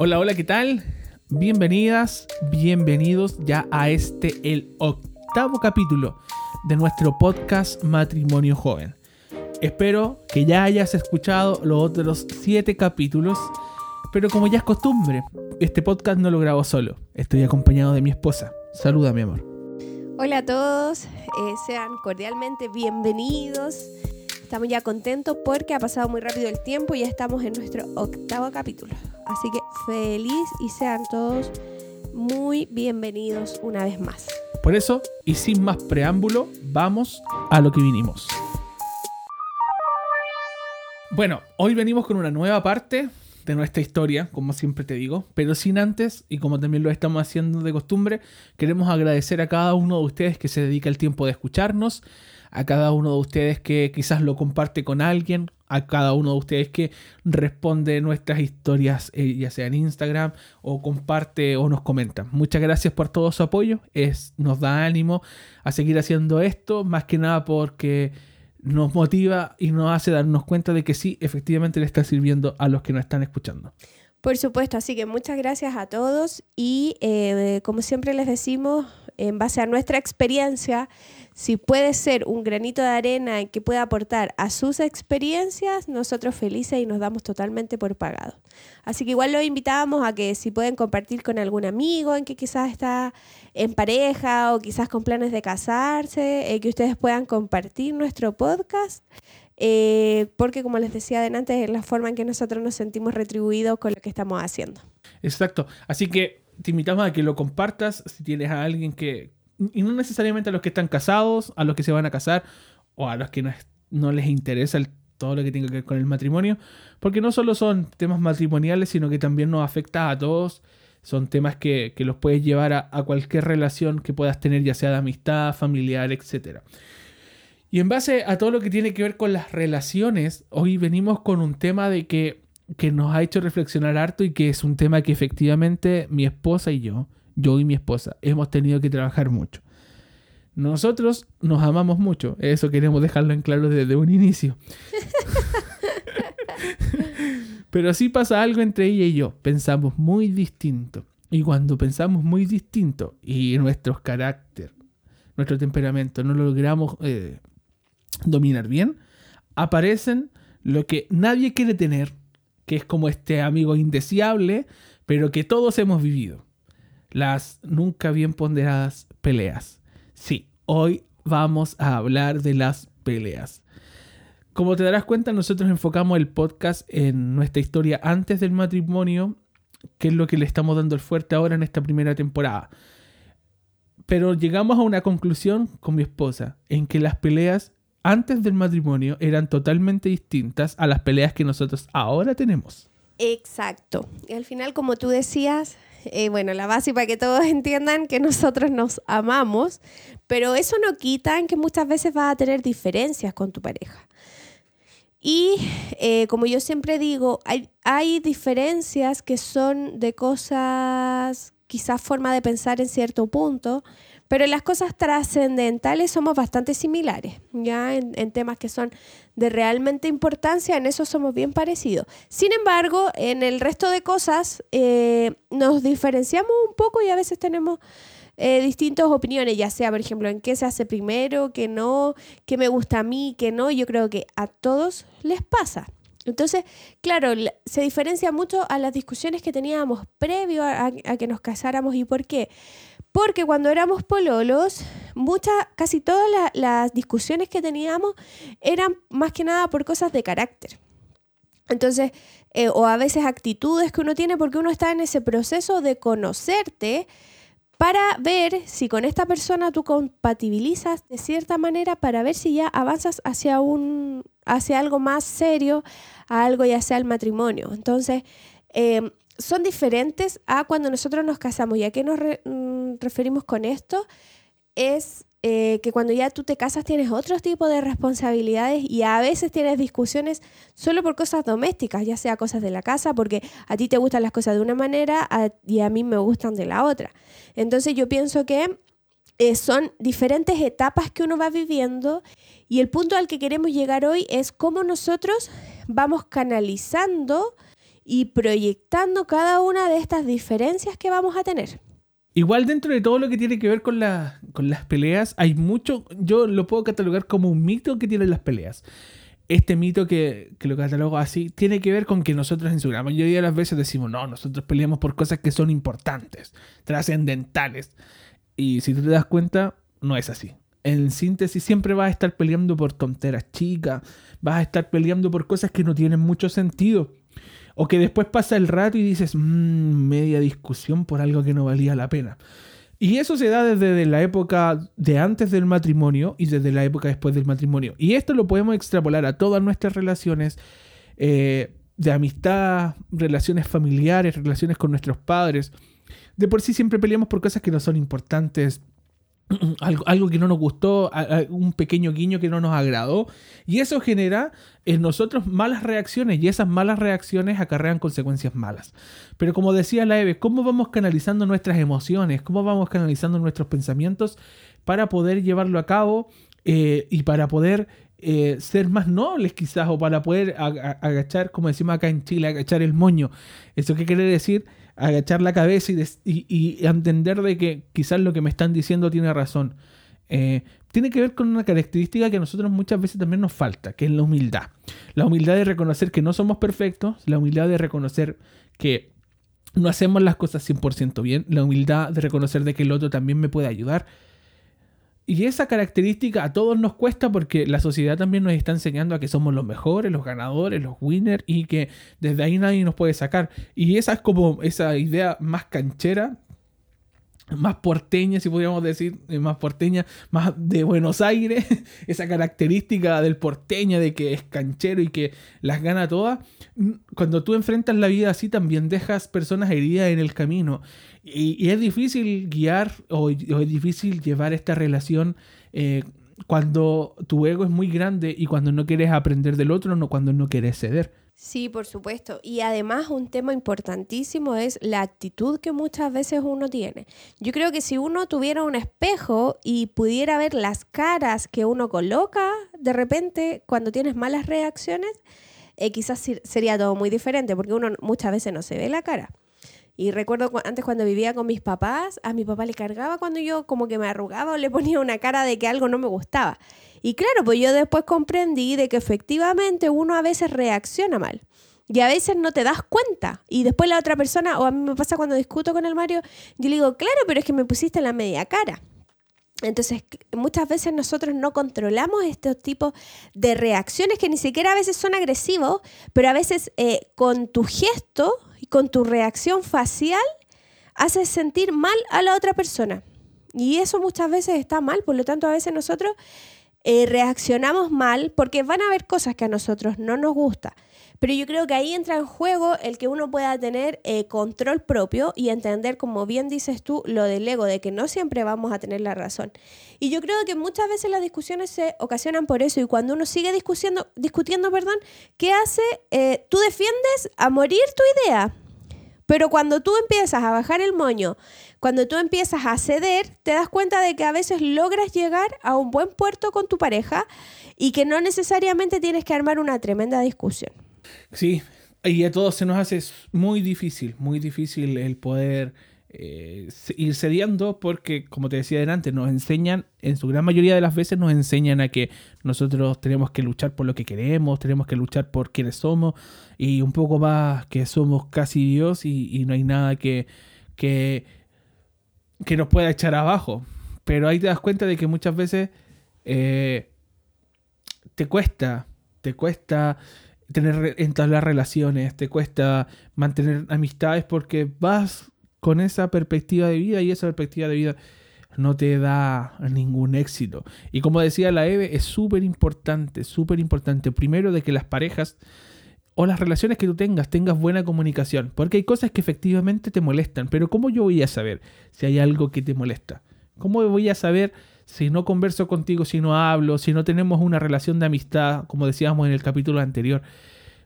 Hola, hola, ¿qué tal? Bienvenidas, bienvenidos ya a este, el octavo capítulo de nuestro podcast Matrimonio Joven. Espero que ya hayas escuchado los otros siete capítulos, pero como ya es costumbre, este podcast no lo grabo solo, estoy acompañado de mi esposa. Saluda, mi amor. Hola a todos, eh, sean cordialmente bienvenidos. Estamos ya contentos porque ha pasado muy rápido el tiempo y ya estamos en nuestro octavo capítulo. Así que feliz y sean todos muy bienvenidos una vez más. Por eso, y sin más preámbulo, vamos a lo que vinimos. Bueno, hoy venimos con una nueva parte de nuestra historia, como siempre te digo, pero sin antes, y como también lo estamos haciendo de costumbre, queremos agradecer a cada uno de ustedes que se dedica el tiempo de escucharnos, a cada uno de ustedes que quizás lo comparte con alguien, a cada uno de ustedes que responde nuestras historias, eh, ya sea en Instagram o comparte o nos comenta. Muchas gracias por todo su apoyo, es, nos da ánimo a seguir haciendo esto, más que nada porque nos motiva y nos hace darnos cuenta de que sí, efectivamente le está sirviendo a los que nos están escuchando. Por supuesto, así que muchas gracias a todos y eh, como siempre les decimos, en base a nuestra experiencia, si puede ser un granito de arena que pueda aportar a sus experiencias, nosotros felices y nos damos totalmente por pagado. Así que igual los invitábamos a que si pueden compartir con algún amigo en que quizás está en pareja o quizás con planes de casarse, eh, que ustedes puedan compartir nuestro podcast. Eh, porque como les decía adelante, es la forma en que nosotros nos sentimos retribuidos con lo que estamos haciendo. Exacto. Así que te invitamos a que lo compartas si tienes a alguien que, y no necesariamente a los que están casados, a los que se van a casar o a los que no, les interesa todo lo que tenga que ver con el matrimonio, porque no solo son temas matrimoniales, sino que también nos afecta a todos. Son temas que, los puedes llevar a, a, cualquier relación que puedas tener, ya sea de amistad, familiar, etc. Y en base a todo lo que tiene que ver con las relaciones, hoy venimos con un tema de que que nos ha hecho reflexionar harto y que es un tema que efectivamente mi esposa y yo, yo y mi esposa, hemos tenido que trabajar mucho. Nosotros nos amamos mucho, eso queremos dejarlo en claro desde un inicio. Pero sí pasa algo entre ella y yo, pensamos muy distinto. Y cuando pensamos muy distinto y nuestro carácter, nuestro temperamento no lo logramos eh, dominar bien, aparecen lo que nadie quiere tener que es como este amigo indeseable, pero que todos hemos vivido. Las nunca bien ponderadas peleas. Sí, hoy vamos a hablar de las peleas. Como te darás cuenta, nosotros enfocamos el podcast en nuestra historia antes del matrimonio, que es lo que le estamos dando el fuerte ahora en esta primera temporada. Pero llegamos a una conclusión con mi esposa, en que las peleas antes del matrimonio eran totalmente distintas a las peleas que nosotros ahora tenemos. Exacto. Y al final, como tú decías, eh, bueno, la base para que todos entiendan que nosotros nos amamos, pero eso no quita en que muchas veces vas a tener diferencias con tu pareja. Y eh, como yo siempre digo, hay, hay diferencias que son de cosas, quizás forma de pensar en cierto punto, pero en las cosas trascendentales somos bastante similares, ya en, temas que son de realmente importancia, en eso somos bien parecidos. Sin embargo, en el resto de cosas eh, nos diferenciamos un poco y a veces tenemos eh, distintas opiniones, ya sea, por ejemplo, en qué se hace primero, qué no, qué me gusta a mí, qué no. Yo creo que a todos les pasa. Entonces, claro, se diferencia mucho a las discusiones que teníamos previo a, a que nos casáramos y por qué. Porque cuando éramos pololos, muchas, casi todas las discusiones que teníamos eran más que nada por cosas de carácter. Entonces, eh, o a veces actitudes que uno tiene porque uno está en ese proceso de conocerte para ver si con esta persona tú compatibilizas de cierta manera para ver si ya avanzas hacia un hacia algo más serio, a algo ya sea el matrimonio. Entonces, eh, son diferentes a cuando nosotros nos casamos. ¿Y a qué nos mm, referimos con esto? Es eh, que cuando ya tú te casas tienes otro tipo de responsabilidades y a veces tienes discusiones solo por cosas domésticas, ya sea cosas de la casa, porque a ti te gustan las cosas de una manera y a mí me gustan de la otra. Entonces yo pienso que eh, son diferentes etapas que uno va viviendo y el punto al que queremos llegar hoy es cómo nosotros vamos canalizando y proyectando cada una de estas diferencias que vamos a tener. Igual dentro de todo lo que tiene que ver con, con las peleas, hay mucho, yo lo puedo catalogar como un mito que tienen las peleas. Este mito que, que lo catalogo así tiene que ver con que nosotros en su gran mayoría de las veces decimos, no, nosotros peleamos por cosas que son importantes, trascendentales. Y si tú te das cuenta, no es así. En síntesis, siempre vas a estar peleando por tonteras chicas, vas a estar peleando por cosas que no tienen mucho sentido. O que después pasa el rato y dices, mmm, media discusión por algo que no valía la pena. Y eso se da desde la época de antes del matrimonio y desde la época después del matrimonio. Y esto lo podemos extrapolar a todas nuestras relaciones eh, de amistad, relaciones familiares, relaciones con nuestros padres. De por sí siempre peleamos por cosas que no son importantes, algo, que no nos gustó, un pequeño guiño que no nos agradó. Y eso genera en nosotros malas reacciones y esas malas reacciones acarrean consecuencias malas. Pero como decía la Eve, ¿cómo vamos canalizando nuestras emociones? ¿Cómo vamos canalizando nuestros pensamientos para poder llevarlo a cabo eh, y para poder eh, ser más nobles quizás o para poder agachar, como decimos acá en Chile, agachar el moño? ¿Eso qué quiere decir? Agachar la cabeza y, entender de que quizás lo que me están diciendo tiene razón. Eh, tiene que ver con una característica que a nosotros muchas veces también nos falta, que es la humildad. La humildad de reconocer que no somos perfectos, la humildad de reconocer que no hacemos las cosas 100% bien, la humildad de reconocer de que el otro también me puede ayudar, y esa característica a todos nos cuesta porque la sociedad también nos está enseñando a que somos los mejores, los ganadores, los winners y que desde ahí nadie nos puede sacar. Y esa es como esa idea más canchera más porteña, si podríamos decir, eh, más porteña, más de Buenos Aires, esa característica del porteño de que es canchero y que las gana todas, mm, cuando tú enfrentas la vida así también dejas personas heridas en el camino y, es difícil guiar o, es difícil llevar esta relación eh, cuando tu ego es muy grande y cuando no quieres aprender del otro, no cuando no quieres ceder. Sí, por supuesto. Y además un tema importantísimo es la actitud que muchas veces uno tiene. Yo creo que si uno tuviera un espejo y pudiera ver las caras que uno coloca de repente cuando tienes malas reacciones, eh, quizás sería todo muy diferente porque uno muchas veces no se ve la cara. Y recuerdo antes cuando vivía con mis papás, a mi papá le cargaba cuando yo como que me arrugaba o le ponía una cara de que algo no me gustaba. Y claro, pues yo después comprendí de que efectivamente uno a veces reacciona mal. Y a veces no te das cuenta. Y después la otra persona, o a mí me pasa cuando discuto con el Mario, yo le digo, claro, pero es que me pusiste la media cara. Entonces, muchas veces nosotros no controlamos estos tipos de reacciones que ni siquiera a veces son agresivos, pero a veces eh, con tu gesto y con tu reacción facial haces sentir mal a la otra persona. Y eso muchas veces está mal, por lo tanto a veces nosotros eh, reaccionamos mal porque van a haber cosas que a nosotros no nos gusta. Pero yo creo que ahí entra en juego el que uno pueda tener eh, control propio y entender, como bien dices tú, lo del ego, de que no siempre vamos a tener la razón. Y yo creo que muchas veces las discusiones se ocasionan por eso y cuando uno sigue discutiendo, discutiendo perdón, ¿qué hace? Eh, tú defiendes a morir tu idea. Pero cuando tú empiezas a bajar el moño, cuando tú empiezas a ceder, te das cuenta de que a veces logras llegar a un buen puerto con tu pareja y que no necesariamente tienes que armar una tremenda discusión. Sí, y a todos se nos hace muy difícil, muy difícil el poder eh, ir cediendo porque, como te decía adelante, nos enseñan, en su gran mayoría de las veces nos enseñan a que nosotros tenemos que luchar por lo que queremos, tenemos que luchar por quienes somos y un poco más que somos casi Dios y, no hay nada que, que, que, nos pueda echar abajo. Pero ahí te das cuenta de que muchas veces eh, te cuesta, te cuesta tener entablar relaciones, te cuesta mantener amistades porque vas con esa perspectiva de vida y esa perspectiva de vida no te da ningún éxito. Y como decía la Eve, es súper importante, súper importante, primero de que las parejas o las relaciones que tú tengas tengas buena comunicación, porque hay cosas que efectivamente te molestan, pero ¿cómo yo voy a saber si hay algo que te molesta? ¿Cómo voy a saber si no converso contigo, si no hablo, si no tenemos una relación de amistad, como decíamos en el capítulo anterior?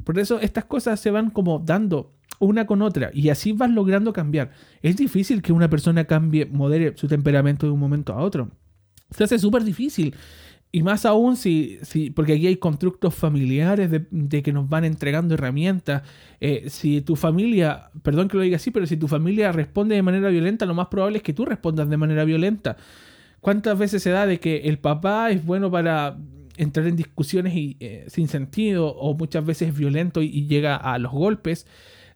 Por eso estas cosas se van como dando una con otra y así vas logrando cambiar. Es difícil que una persona cambie, modere su temperamento de un momento a otro. Se hace súper difícil. Y más aún si, si, porque aquí hay constructos familiares de, que nos van entregando herramientas. Eh, si tu familia, perdón que lo diga así, pero si tu familia responde de manera violenta, lo más probable es que tú respondas de manera violenta. ¿Cuántas veces se da de que el papá es bueno para entrar en discusiones y, eh, sin sentido o muchas veces es violento y, llega a los golpes?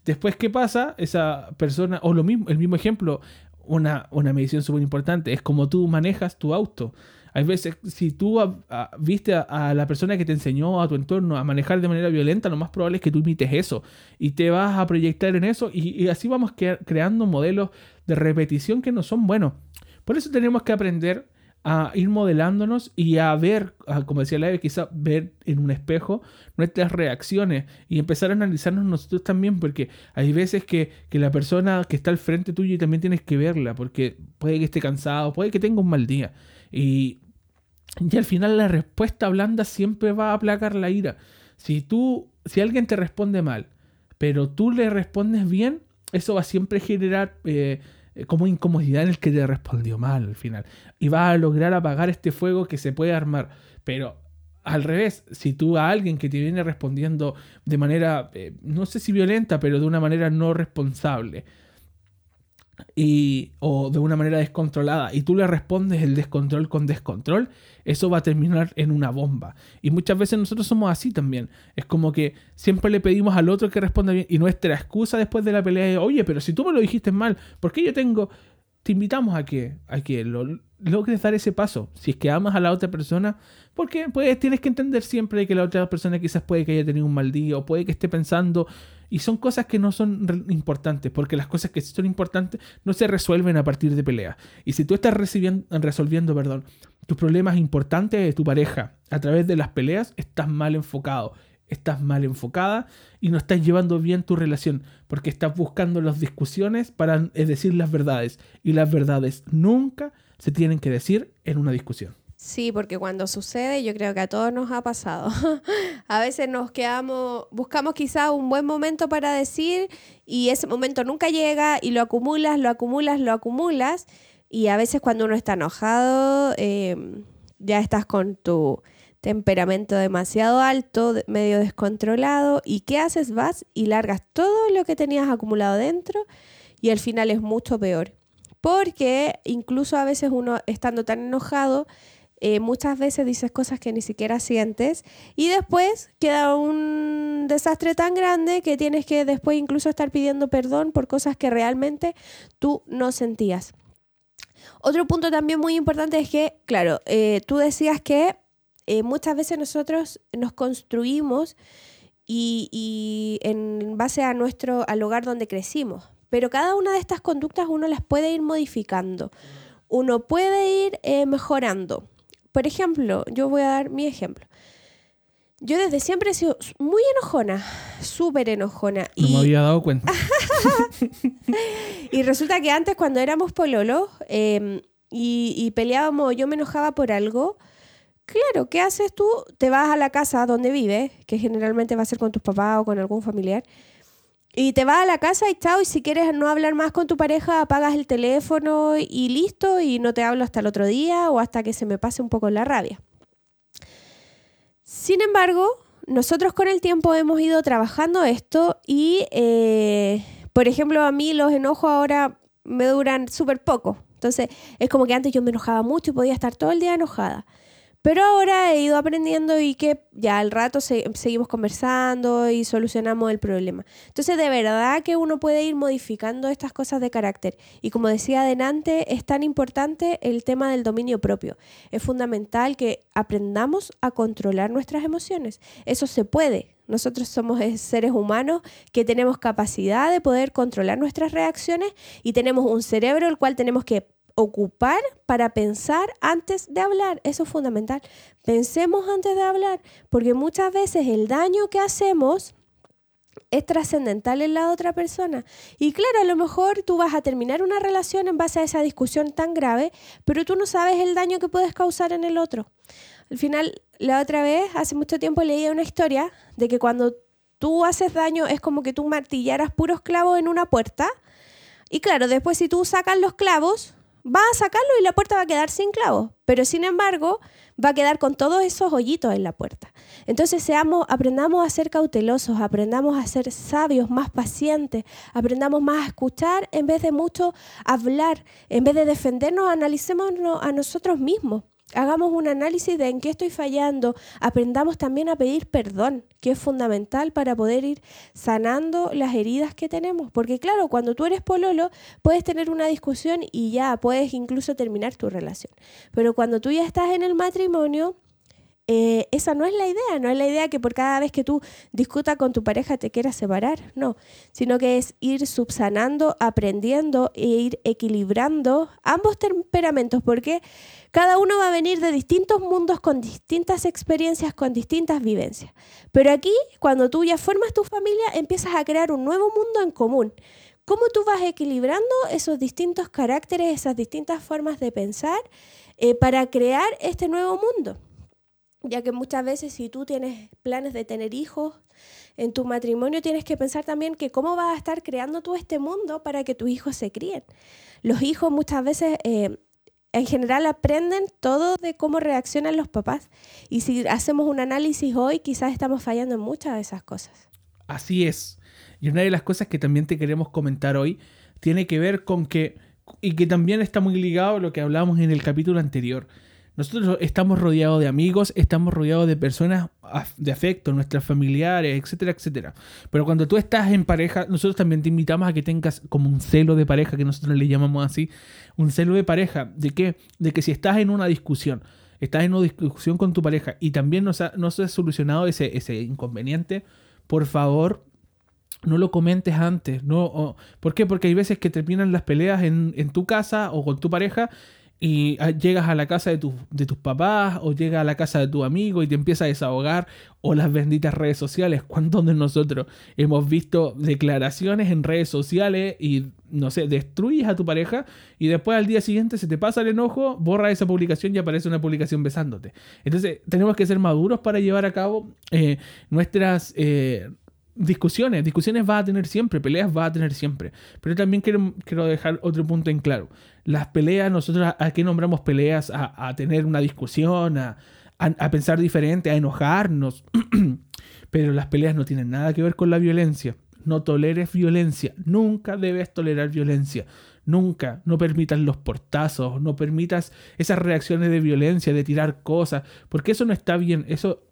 Después, ¿qué pasa? Esa persona, o lo mismo, el mismo ejemplo, una, una medición súper importante, es como tú manejas tu auto. Hay veces, si tú viste a, la persona que te enseñó a tu entorno a manejar de manera violenta, lo más probable es que tú imites eso y te vas a proyectar en eso y, así vamos creando modelos de repetición que no son buenos. Por eso tenemos que aprender a ir modelándonos y a ver, como decía Leve, quizá ver en un espejo nuestras reacciones y empezar a analizarnos nosotros también, porque hay veces que, que, la persona que está al frente tuyo y también tienes que verla, porque puede que esté cansado, puede que tenga un mal día. Y y al final la respuesta blanda siempre va a aplacar la ira. Si tú, si alguien te responde mal, pero tú le respondes bien, eso va a siempre generar eh, como incomodidad en el que te respondió mal al final. Y va a lograr apagar este fuego que se puede armar. Pero al revés, si tú a alguien que te viene respondiendo de manera, eh, no sé si violenta, pero de una manera no responsable, y, o de una manera descontrolada y tú le respondes el descontrol con descontrol, eso va a terminar en una bomba. Y muchas veces nosotros somos así también. Es como que siempre le pedimos al otro que responda bien y nuestra excusa después de la pelea es, oye, pero si tú me lo dijiste mal, ¿por qué yo tengo... Te invitamos a que, a que lo, logres dar ese paso. Si es que amas a la otra persona, porque pues tienes que entender siempre que la otra persona quizás puede que haya tenido un mal día o puede que esté pensando y son cosas que no son importantes, porque las cosas que sí son importantes no se resuelven a partir de peleas. Y si tú estás resolviendo perdón, tus problemas importantes de tu pareja a través de las peleas, estás mal enfocado, estás mal enfocada y no estás llevando bien tu relación, porque estás buscando las discusiones para decir las verdades. Y las verdades nunca se tienen que decir en una discusión. Sí, porque cuando sucede, yo creo que a todos nos ha pasado. a veces nos quedamos, buscamos quizá un buen momento para decir y ese momento nunca llega y lo acumulas, lo acumulas, lo acumulas. Y a veces cuando uno está enojado, em, ya estás con tu temperamento demasiado alto, medio descontrolado. ¿Y qué haces? Vas y largas todo lo que tenías acumulado dentro y al final es mucho peor. Porque incluso a veces uno estando tan enojado, eh, muchas veces dices cosas que ni siquiera sientes y después queda un desastre tan grande que tienes que después incluso estar pidiendo perdón por cosas que realmente tú no sentías. Otro punto también muy importante es que, claro, eh, tú decías que eh, muchas veces nosotros nos construimos y, en base a nuestro al lugar donde crecimos, pero cada una de estas conductas uno las puede ir modificando, uno puede ir mejorando. Por ejemplo, yo voy a dar mi ejemplo. Yo desde siempre he sido muy enojona, súper enojona. No me había dado cuenta. y resulta que antes cuando éramos pololos em, y, y, peleábamos, yo me enojaba por algo, claro, ¿qué haces tú? Te vas a la casa donde vives, que generalmente va a ser con tus papás o con algún familiar, y te vas a la casa y chao, y si quieres no hablar más con tu pareja, apagas el teléfono y listo, y no te hablo hasta el otro día o hasta que se me pase un poco la rabia. Sin embargo, nosotros con el tiempo hemos ido trabajando esto y, eh, por ejemplo, a mí los enojos ahora me duran súper poco. Entonces, es como que antes yo me enojaba mucho y podía estar todo el día enojada. Pero ahora he ido aprendiendo y que ya al rato seguimos conversando y solucionamos el problema. Entonces, de verdad que uno puede ir modificando estas cosas de carácter. Y como decía adelante, es tan importante el tema del dominio propio. Es fundamental que aprendamos a controlar nuestras emociones. Eso se puede. Nosotros somos seres humanos que tenemos capacidad de poder controlar nuestras reacciones y tenemos un cerebro el cual tenemos que ocupar para pensar antes de hablar. Eso es fundamental. Pensemos antes de hablar, porque muchas veces el daño que hacemos es trascendental en la otra persona. Y claro, a lo mejor tú vas a terminar una relación en base a esa discusión tan grave, pero tú no sabes el daño que puedes causar en el otro. Al final, la otra vez, hace mucho tiempo leí una historia de que cuando tú haces daño es como que tú martillaras puros clavos en una puerta. Y claro, después si tú sacas los clavos, va a sacarlo y la puerta va a quedar sin clavos, pero sin embargo va a quedar con todos esos hoyitos en la puerta. Entonces seamos, aprendamos a ser cautelosos, aprendamos a ser sabios, más pacientes, aprendamos más a escuchar en vez de mucho hablar, en vez de defendernos, analicémonos a nosotros mismos. Hagamos un análisis de en qué estoy fallando, aprendamos también a pedir perdón, que es fundamental para poder ir sanando las heridas que tenemos. Porque claro, cuando tú eres pololo, puedes tener una discusión y ya puedes incluso terminar tu relación. Pero cuando tú ya estás en el matrimonio, eh, esa no es la idea, no es la idea que por cada vez que tú discutas con tu pareja te quieras separar, no, sino que es ir subsanando, aprendiendo e ir equilibrando ambos temperamentos, porque cada uno va a venir de distintos mundos con distintas experiencias, con distintas vivencias. Pero aquí, cuando tú ya formas tu familia, empiezas a crear un nuevo mundo en común. ¿Cómo tú vas equilibrando esos distintos caracteres, esas distintas formas de pensar eh, para crear este nuevo mundo? Ya que muchas veces si tú tienes planes de tener hijos en tu matrimonio, tienes que pensar también que cómo vas a estar creando tú este mundo para que tus hijos se críen. Los hijos muchas veces... Eh, en general aprenden todo de cómo reaccionan los papás. Y si hacemos un análisis hoy, quizás estamos fallando en muchas de esas cosas. Así es. Y una de las cosas que también te queremos comentar hoy tiene que ver con que, y que también está muy ligado a lo que hablábamos en el capítulo anterior, nosotros estamos rodeados de amigos, estamos rodeados de personas de afecto, nuestras familiares, etcétera, etcétera. Pero cuando tú estás en pareja, nosotros también te invitamos a que tengas como un celo de pareja, que nosotros le llamamos así, un celo de pareja. ¿De qué? De que si estás en una discusión, estás en una discusión con tu pareja y también no se ha, solucionado ese, ese inconveniente, por favor, no lo comentes antes. No, ¿Por qué? Porque hay veces que terminan las peleas en, en, tu casa o con tu pareja y ah, llegas a la casa de, de, tus papás o llegas a la casa de tu amigo y te empieza a desahogar o las benditas redes sociales. ¿Cuántos de nosotros hemos visto declaraciones en redes sociales y, no sé, destruyes a tu pareja y después al día siguiente se te pasa el enojo, borra esa publicación y aparece una publicación besándote? Entonces tenemos que ser maduros para llevar a cabo eh, nuestras... Eh, discusiones, discusiones va a tener siempre, peleas va a tener siempre. Pero también quiero, dejar otro punto en claro. Las peleas, nosotros a, qué nombramos peleas? A, tener una discusión, a, a, pensar diferente, a enojarnos. Pero las peleas no tienen nada que ver con la violencia. No toleres violencia. Nunca debes tolerar violencia. Nunca. No permitas los portazos. No permitas esas reacciones de violencia, de tirar cosas. Porque eso no está bien. Eso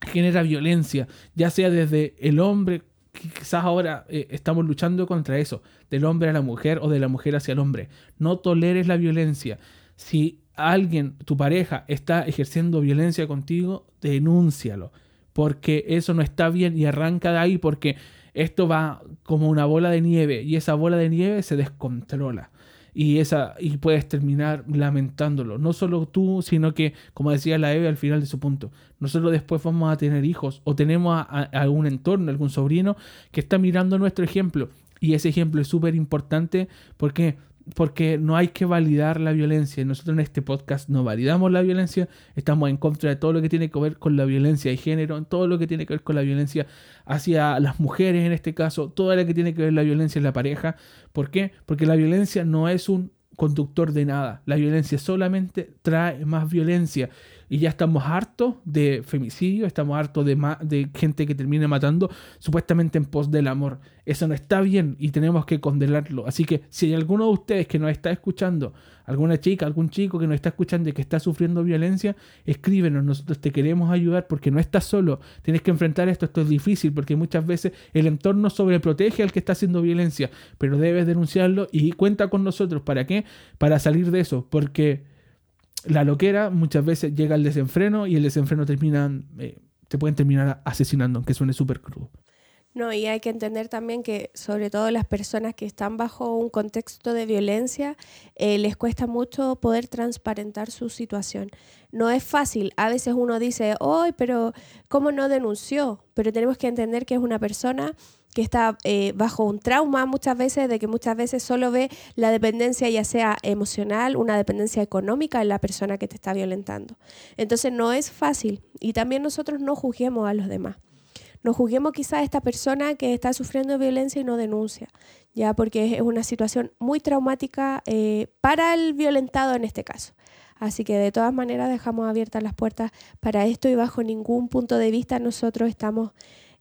genera violencia, ya sea desde el hombre, quizás ahora eh, estamos luchando contra eso, del hombre a la mujer o de la mujer hacia el hombre. No toleres la violencia. Si alguien, tu pareja, está ejerciendo violencia contigo, denúncialo, porque eso no está bien y arranca de ahí porque esto va como una bola de nieve y esa bola de nieve se descontrola y, esa, y puedes terminar lamentándolo. No solo tú, sino que, como decía la Eve al final de su punto, nosotros después vamos a tener hijos o tenemos a, algún entorno, algún sobrino que está mirando nuestro ejemplo. Y ese ejemplo es súper importante porque porque no hay que validar la violencia. Nosotros en este podcast no validamos la violencia, estamos en contra de todo lo que tiene que ver con la violencia de género, todo lo que tiene que ver con la violencia hacia las mujeres en este caso, todo lo que tiene que ver la violencia en la pareja. ¿Por qué? Porque la violencia no es un conductor de nada. La violencia solamente trae más violencia. Y ya estamos hartos de femicidio, estamos hartos de, de gente que termine matando supuestamente en pos del amor. Eso no está bien y tenemos que condenarlo. Así que si hay alguno de ustedes que nos está escuchando, alguna chica, algún chico que nos está escuchando y que está sufriendo violencia, escríbenos, nosotros te queremos ayudar porque no estás solo. Tienes que enfrentar esto, esto es difícil porque muchas veces el entorno sobreprotege al que está haciendo violencia, pero debes denunciarlo y cuenta con nosotros. ¿Para qué? Para salir de eso, porque la loquera muchas veces llega al desenfreno y el desenfreno termina, eh, te pueden terminar asesinando, aunque suene súper crudo. No, y hay que entender también que sobre todo las personas que están bajo un contexto de violencia, eh, les cuesta mucho poder transparentar su situación. No es fácil. A veces uno dice, hoy, pero ¿cómo no denunció? Pero tenemos que entender que es una persona que está eh, bajo un trauma muchas veces, de que muchas veces solo ve la dependencia ya sea emocional, una dependencia económica en la persona que te está violentando. Entonces no es fácil y también nosotros no juzguemos a los demás. no juzguemos quizás a esta persona que está sufriendo violencia y no denuncia, ya porque es una situación muy traumática eh, para el violentado en este caso. Así que de todas maneras dejamos abiertas las puertas para esto y bajo ningún punto de vista nosotros estamos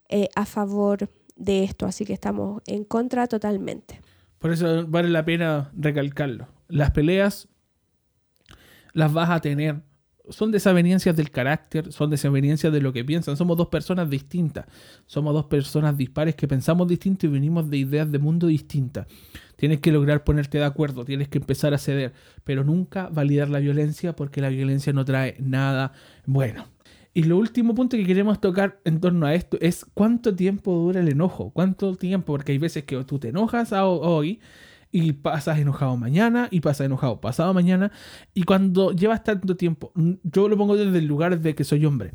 eh, a favor de esto, así que estamos en contra totalmente. Por eso vale la pena recalcarlo. Las peleas las vas a tener. Son desavenencias del carácter, son desavenencias de lo que piensan. Somos dos personas distintas. Somos dos personas dispares que pensamos distinto y venimos de ideas de mundo distintas. Tienes que lograr ponerte de acuerdo, tienes que empezar a ceder, pero nunca validar la violencia porque la violencia no trae nada bueno. Y lo último punto que queremos tocar en torno a esto es cuánto tiempo dura el enojo, cuánto tiempo, porque hay veces que tú te enojas hoy y pasas enojado mañana y pasas enojado pasado mañana y cuando llevas tanto tiempo, yo lo pongo desde el lugar de que soy hombre.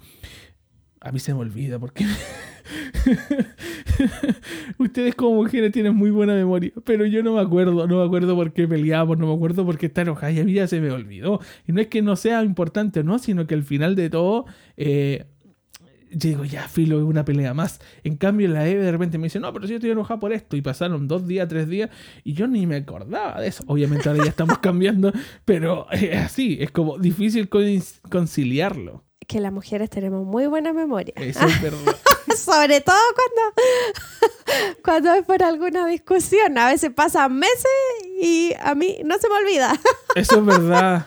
A mí se me olvida porque ustedes como mujeres tienen muy buena memoria, pero yo no me acuerdo, no me acuerdo por qué peleamos, no me acuerdo por qué está enojada y a mí ya se me olvidó. Y no es que no sea importante no, sino que al final de todo eh, yo digo, ya, filo, es una pelea más. En cambio, la Eve de repente me dice, no, pero si yo estoy enojado por esto. Y pasaron dos días, tres días, y yo ni me acordaba de eso. Obviamente ahora ya estamos cambiando, pero es así, es como difícil conciliarlo. Que las mujeres tenemos muy buena memoria. Eso es verdad. Sobre todo cuando, cuando es por alguna discusión. A veces pasan meses y a mí no se me olvida. Eso es verdad.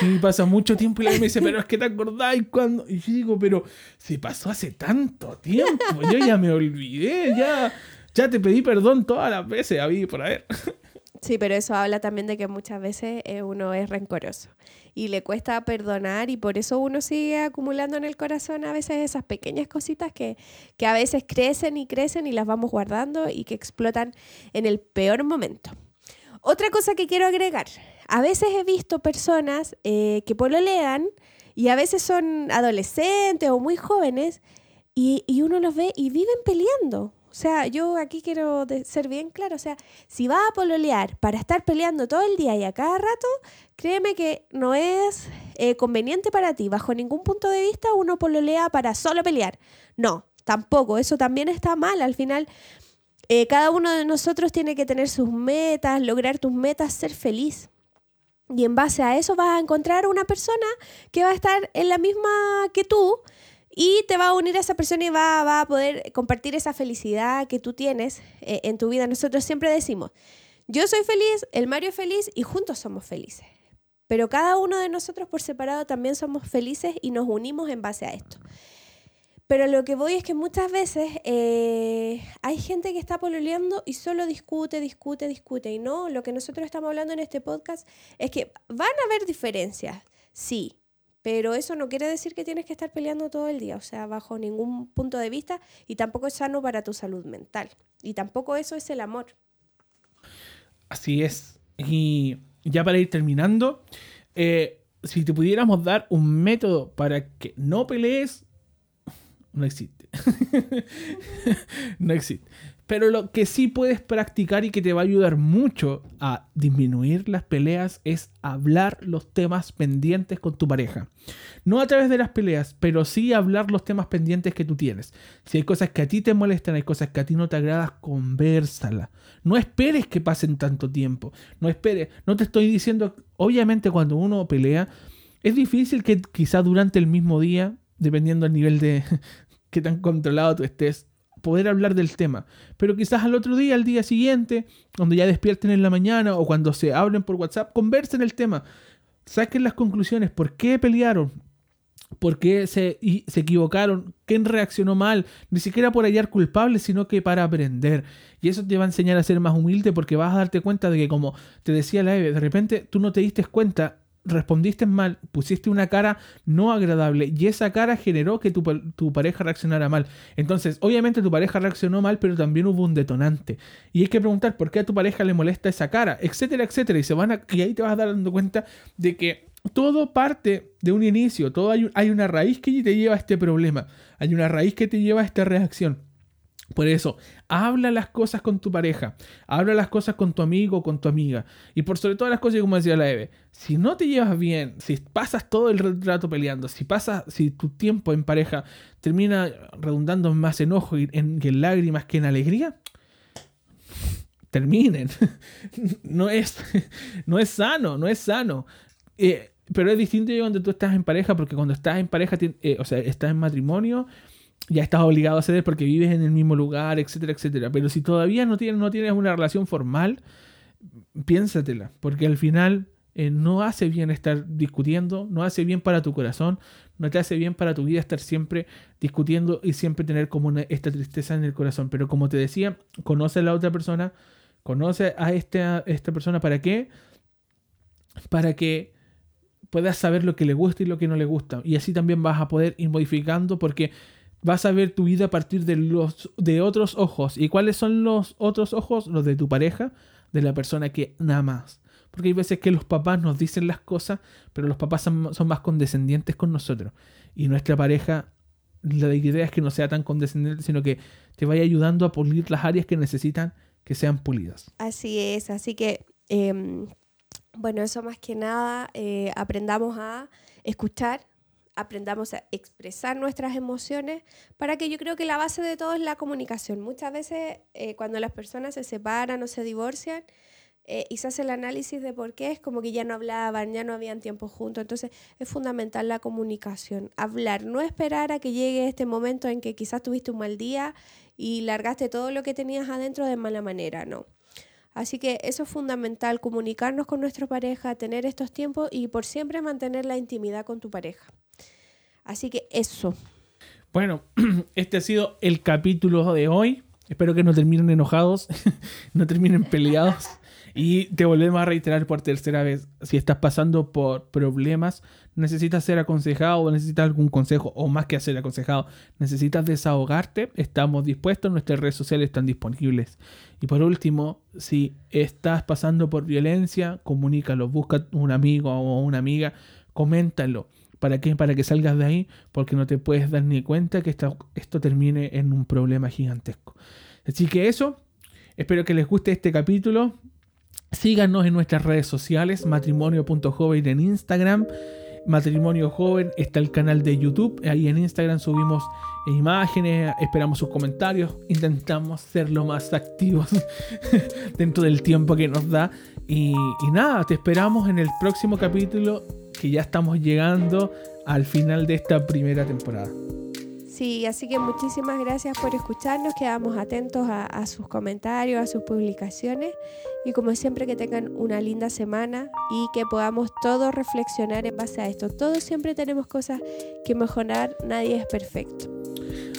Sí, pasa mucho tiempo y él me dice, pero es que te acordáis cuando. Y yo digo, pero si pasó hace tanto tiempo, yo ya me olvidé, ya, ya te pedí perdón todas las veces, a mí por haber. Sí, pero eso habla también de que muchas veces eh, uno es rencoroso y le cuesta perdonar y por eso uno sigue acumulando en el corazón a veces esas pequeñas cositas que, que a veces crecen y crecen y las vamos guardando y que explotan en el peor momento. Otra cosa que quiero agregar, a veces he visto personas eh, que pololean y a veces son adolescentes o muy jóvenes y, y, uno los ve y viven peleando. O sea, yo aquí quiero ser bien claro, o sea, si vas a pololear para estar peleando todo el día y a cada rato, créeme que no es eh, conveniente para ti. Bajo ningún punto de vista uno pololea para solo pelear. No, tampoco, eso también está mal. Al final, eh, cada uno de nosotros tiene que tener sus metas, lograr tus metas, ser feliz. Y en base a eso vas a encontrar una persona que va a estar en la misma que tú y te va a unir a esa persona y va, a poder compartir esa felicidad que tú tienes eh, en tu vida. Nosotros siempre decimos, yo soy feliz, el Mario es feliz y juntos somos felices. Pero cada uno de nosotros por separado también somos felices y nos unimos en base a esto. Pero lo que voy es que muchas veces eh, hay gente que está pololeando y solo discute, discute, discute. Y no, lo que nosotros estamos hablando en este podcast es que van a haber diferencias, sí, pero eso no quiere decir que tienes que estar peleando todo el día, o sea, bajo ningún punto de vista, y tampoco es sano para tu salud mental. Y tampoco eso es el amor. Así es. Y ya para ir terminando, eh, si te pudiéramos dar un método para que no pelees no existe. no existe. Pero lo que sí puedes practicar y que te va a ayudar mucho a disminuir las peleas es hablar los temas pendientes con tu pareja. No a través de las peleas, pero sí hablar los temas pendientes que tú tienes. Si hay cosas que a ti te molestan, hay cosas que a ti no te agradan, conversala. No esperes que pasen tanto tiempo. No esperes. No te estoy diciendo, obviamente cuando uno pelea, es difícil que quizá durante el mismo día dependiendo del nivel de que tan controlado tú estés, poder hablar del tema. Pero quizás al otro día, al día siguiente, cuando ya despierten en la mañana o cuando se hablen por WhatsApp, conversen el tema. Saquen las conclusiones. ¿Por qué pelearon? ¿Por qué se, se equivocaron? ¿Quién reaccionó mal? Ni siquiera por hallar culpables, sino que para aprender. Y eso te va a enseñar a ser más humilde porque vas a darte cuenta de que, como te decía la Eve, de repente tú no te diste cuenta respondiste mal, pusiste una cara no agradable y esa cara generó que tu, pareja reaccionara mal. Entonces, obviamente tu pareja reaccionó mal, pero también hubo un detonante. Y hay que preguntar por qué a tu pareja le molesta esa cara, etcétera, etcétera. Y, se van y ahí te vas a dando cuenta de que todo parte de un inicio, todo hay, hay una raíz que te lleva a este problema, hay una raíz que te lleva a esta reacción. Por eso, habla las cosas con tu pareja, habla las cosas con tu amigo con tu amiga. Y por sobre todas las cosas, como decía la Eve, si no te llevas bien, si pasas todo el rato peleando, si pasas, si tu tiempo en pareja termina redundando en más enojo y en, en lágrimas que en alegría, terminen. no, es, no es sano, no es sano. Eh, pero es distinto cuando tú estás en pareja, porque cuando estás en pareja, eh, o sea, estás en matrimonio, ya estás obligado a ceder porque vives en el mismo lugar, etcétera, etcétera. Pero si todavía no tienes, no tienes una relación formal, piénsatela, porque al final eh, no hace bien estar discutiendo, no hace bien para tu corazón, no te hace bien para tu vida estar siempre discutiendo y siempre tener como esta tristeza en el corazón. Pero como te decía, conoce a la otra persona, conoce a esta, esta persona para qué, para que puedas saber lo que le gusta y lo que no le gusta. Y así también vas a poder ir modificando porque vas a ver tu vida a partir de, los, de otros ojos. ¿Y cuáles son los otros ojos? Los de tu pareja, de la persona que nada más. Porque hay veces que los papás nos dicen las cosas, pero los papás son, más condescendientes con nosotros. Y nuestra pareja, la idea es que no sea tan condescendiente, sino que te vaya ayudando a pulir las áreas que necesitan que sean pulidas. Así es, así que em, bueno, eso más que nada, eh, aprendamos a escuchar, aprendamos a expresar nuestras emociones, para que yo creo que la base de todo es la comunicación. Muchas veces eh, cuando las personas se separan o se divorcian eh, y se hace el análisis de por qué, es como que ya no hablaban, ya no habían tiempo juntos. Entonces es fundamental la comunicación, hablar, no esperar a que llegue este momento en que quizás tuviste un mal día y largaste todo lo que tenías adentro de mala manera, no Así que eso es fundamental, comunicarnos con nuestra pareja, tener estos tiempos y por siempre mantener la intimidad con tu pareja. Así que eso. Bueno, este ha sido el capítulo de hoy. Espero que no terminen enojados, no terminen peleados. Y te volvemos a reiterar por tercera vez, si estás pasando por problemas, necesitas ser aconsejado o necesitas algún consejo, o más que ser aconsejado, necesitas desahogarte, estamos dispuestos, nuestras redes sociales están disponibles. Y por último, si estás pasando por violencia, comunícalo, busca un amigo o una amiga, coméntalo. ¿Para qué? Para que salgas de ahí, porque no te puedes dar ni cuenta que esto, termine en un problema gigantesco. Así que eso, espero que les guste este capítulo. Síganos en nuestras redes sociales, matrimonio.joven en Instagram, matrimonio joven, está el canal de YouTube, ahí en Instagram subimos imágenes, esperamos sus comentarios, intentamos ser lo más activos dentro del tiempo que nos da. Y, y nada, te esperamos en el próximo capítulo, que ya estamos llegando al final de esta primera temporada. Sí, así que muchísimas gracias por escucharnos, quedamos atentos a, sus comentarios, a sus publicaciones y como siempre que tengan una linda semana y que podamos todos reflexionar en base a esto. Todos siempre tenemos cosas que mejorar, nadie es perfecto.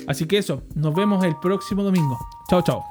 Así que eso, nos vemos el próximo domingo. Chao, chao.